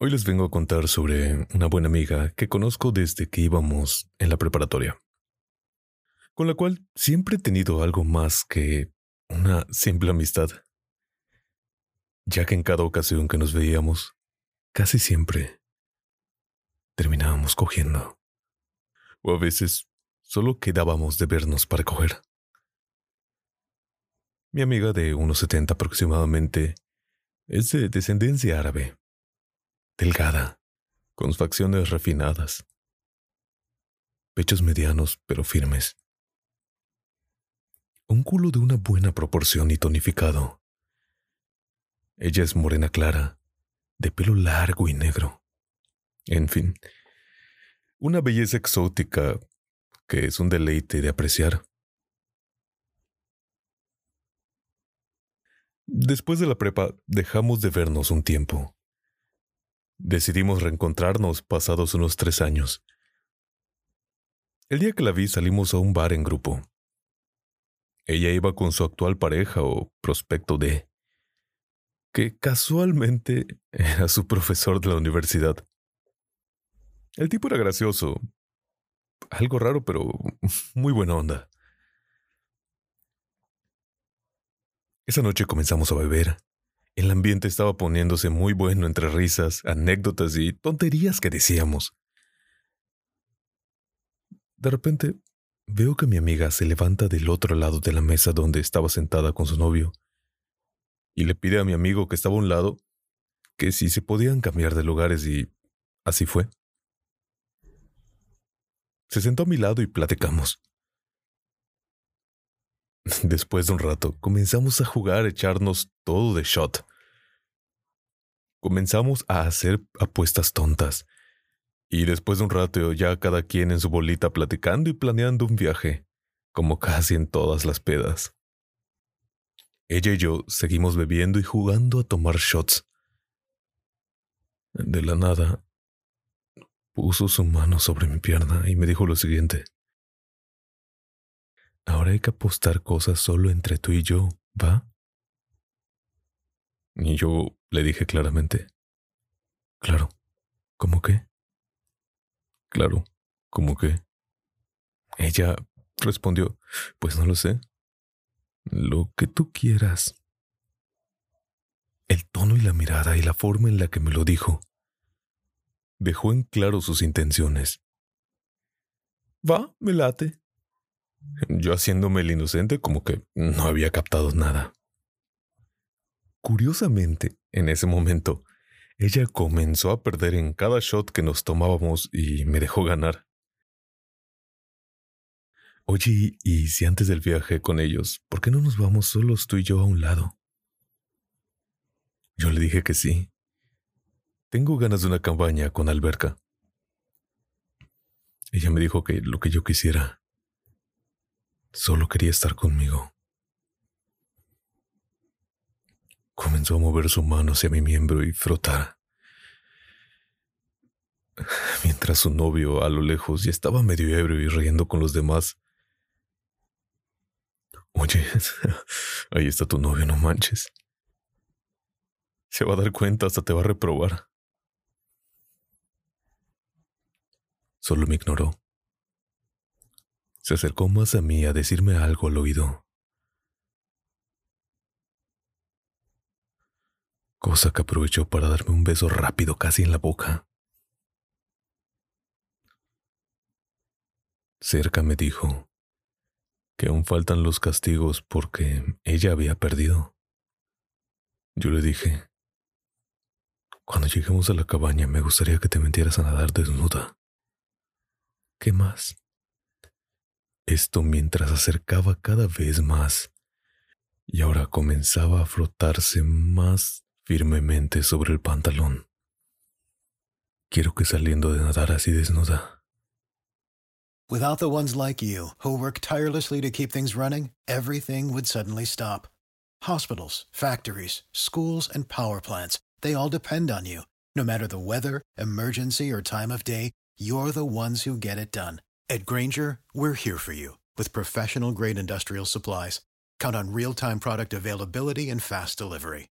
Hoy les vengo a contar sobre una buena amiga que conozco desde que íbamos en la preparatoria, con la cual siempre he tenido algo más que una simple amistad, ya que en cada ocasión que nos veíamos, casi siempre terminábamos cogiendo, o a veces solo quedábamos de vernos para coger. Mi amiga de unos 70 aproximadamente es de descendencia árabe delgada, con facciones refinadas, pechos medianos pero firmes, un culo de una buena proporción y tonificado. Ella es morena clara, de pelo largo y negro. En fin, una belleza exótica que es un deleite de apreciar. Después de la prepa dejamos de vernos un tiempo. Decidimos reencontrarnos pasados unos tres años. El día que la vi salimos a un bar en grupo. Ella iba con su actual pareja o prospecto de, que casualmente era su profesor de la universidad. El tipo era gracioso, algo raro pero muy buena onda. Esa noche comenzamos a beber el ambiente estaba poniéndose muy bueno entre risas, anécdotas y tonterías que decíamos. De repente, veo que mi amiga se levanta del otro lado de la mesa donde estaba sentada con su novio y le pide a mi amigo que estaba a un lado que si se podían cambiar de lugares y así fue. Se sentó a mi lado y platicamos. Después de un rato, comenzamos a jugar, a echarnos todo de shot. Comenzamos a hacer apuestas tontas. Y después de un rato ya cada quien en su bolita platicando y planeando un viaje, como casi en todas las pedas. Ella y yo seguimos bebiendo y jugando a tomar shots. De la nada, puso su mano sobre mi pierna y me dijo lo siguiente. Ahora hay que apostar cosas solo entre tú y yo, ¿va? Y yo le dije claramente. Claro, ¿cómo qué? Claro, ¿cómo qué? Ella respondió, pues no lo sé. Lo que tú quieras. El tono y la mirada y la forma en la que me lo dijo dejó en claro sus intenciones. Va, me late. Yo haciéndome el inocente como que no había captado nada. Curiosamente, en ese momento, ella comenzó a perder en cada shot que nos tomábamos y me dejó ganar. Oye, ¿y si antes del viaje con ellos, por qué no nos vamos solos tú y yo a un lado? Yo le dije que sí. Tengo ganas de una cabaña con alberca. Ella me dijo que lo que yo quisiera Solo quería estar conmigo. Comenzó a mover su mano hacia mi miembro y frotar. Mientras su novio a lo lejos ya estaba medio ebrio y riendo con los demás. Oye, ahí está tu novio, no manches. Se va a dar cuenta, hasta te va a reprobar. Solo me ignoró. Se acercó más a mí a decirme algo al oído. Cosa que aprovechó para darme un beso rápido casi en la boca. Cerca me dijo que aún faltan los castigos porque ella había perdido. Yo le dije, cuando lleguemos a la cabaña me gustaría que te metieras a nadar desnuda. ¿Qué más? Esto mientras acercaba cada vez más y ahora comenzaba a frotarse más firmemente sobre el pantalón. Quiero que saliendo de nadar así desnuda. Without the ones like you, who work tirelessly to keep things running, everything would suddenly stop. Hospitals, factories, schools, and power plants, they all depend on you. No matter the weather, emergency, or time of day, you're the ones who get it done. At Granger, we're here for you with professional grade industrial supplies. Count on real time product availability and fast delivery.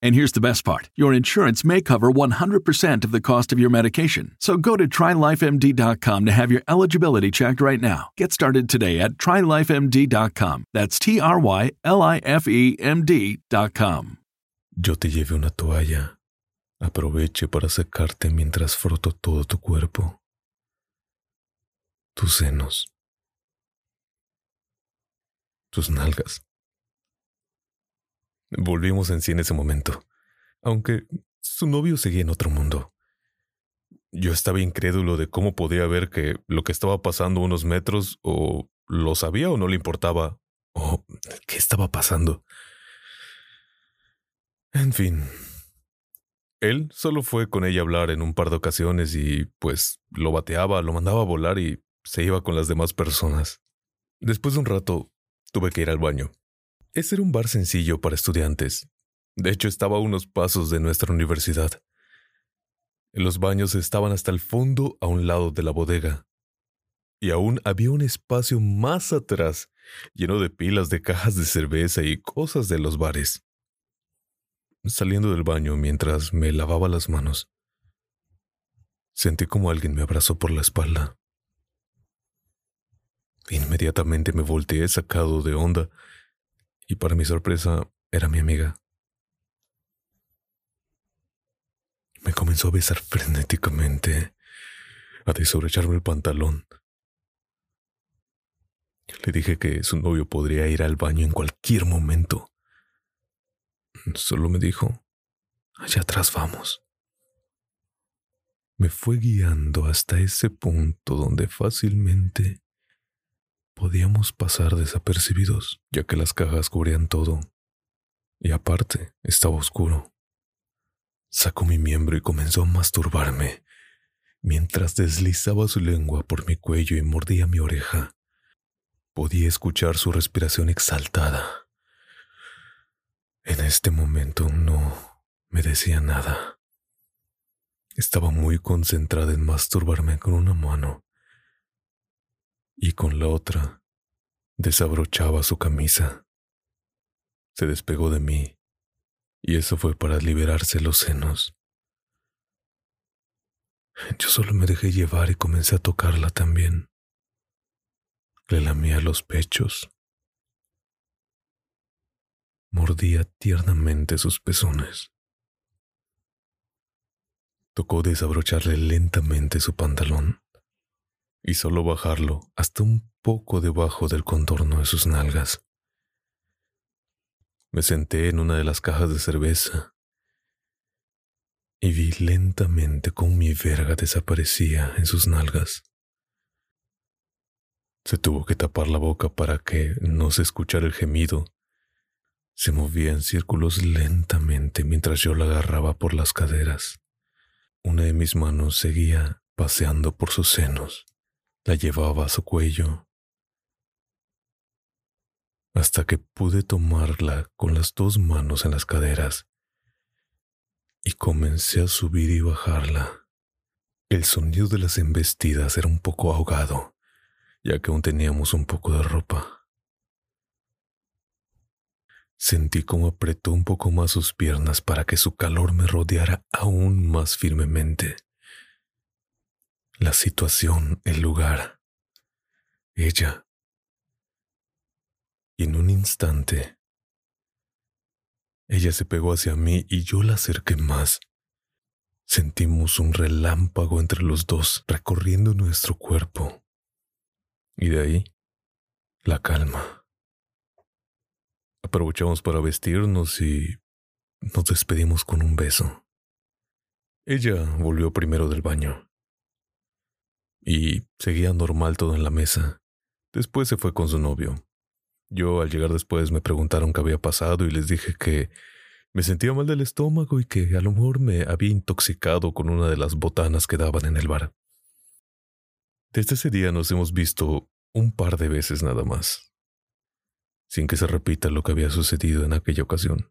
And here's the best part your insurance may cover 100% of the cost of your medication. So go to trylifemd.com to have your eligibility checked right now. Get started today at trylifemd.com. That's T R Y L I F E M D.com. Yo te llevé una toalla. Aproveche para secarte mientras froto todo tu cuerpo. Tus senos. Tus nalgas. Volvimos en sí en ese momento, aunque su novio seguía en otro mundo. Yo estaba incrédulo de cómo podía ver que lo que estaba pasando unos metros o lo sabía o no le importaba, o qué estaba pasando. En fin, él solo fue con ella a hablar en un par de ocasiones y pues lo bateaba, lo mandaba a volar y se iba con las demás personas. Después de un rato, tuve que ir al baño. Ese era un bar sencillo para estudiantes. De hecho, estaba a unos pasos de nuestra universidad. Los baños estaban hasta el fondo a un lado de la bodega. Y aún había un espacio más atrás, lleno de pilas de cajas de cerveza y cosas de los bares. Saliendo del baño mientras me lavaba las manos, sentí como alguien me abrazó por la espalda. Inmediatamente me volteé sacado de onda y para mi sorpresa era mi amiga. Me comenzó a besar frenéticamente, a desobrecharme el pantalón. Le dije que su novio podría ir al baño en cualquier momento. Solo me dijo, allá atrás vamos. Me fue guiando hasta ese punto donde fácilmente podíamos pasar desapercibidos, ya que las cajas cubrían todo. Y aparte, estaba oscuro. Sacó mi miembro y comenzó a masturbarme, mientras deslizaba su lengua por mi cuello y mordía mi oreja. Podía escuchar su respiración exaltada. En este momento no me decía nada. Estaba muy concentrada en masturbarme con una mano y con la otra desabrochaba su camisa. Se despegó de mí y eso fue para liberarse los senos. Yo solo me dejé llevar y comencé a tocarla también. Le lamía los pechos. Mordía tiernamente sus pezones. Tocó desabrocharle lentamente su pantalón y solo bajarlo hasta un poco debajo del contorno de sus nalgas. Me senté en una de las cajas de cerveza y vi lentamente cómo mi verga desaparecía en sus nalgas. Se tuvo que tapar la boca para que no se escuchara el gemido. Se movía en círculos lentamente mientras yo la agarraba por las caderas. Una de mis manos seguía paseando por sus senos. La llevaba a su cuello hasta que pude tomarla con las dos manos en las caderas y comencé a subir y bajarla. El sonido de las embestidas era un poco ahogado, ya que aún teníamos un poco de ropa. Sentí como apretó un poco más sus piernas para que su calor me rodeara aún más firmemente. La situación, el lugar, ella. Y en un instante, ella se pegó hacia mí y yo la acerqué más. Sentimos un relámpago entre los dos recorriendo nuestro cuerpo. Y de ahí, la calma. Aprovechamos para vestirnos y nos despedimos con un beso. Ella volvió primero del baño. Y seguía normal todo en la mesa. Después se fue con su novio. Yo al llegar después me preguntaron qué había pasado y les dije que me sentía mal del estómago y que a lo mejor me había intoxicado con una de las botanas que daban en el bar. Desde ese día nos hemos visto un par de veces nada más, sin que se repita lo que había sucedido en aquella ocasión.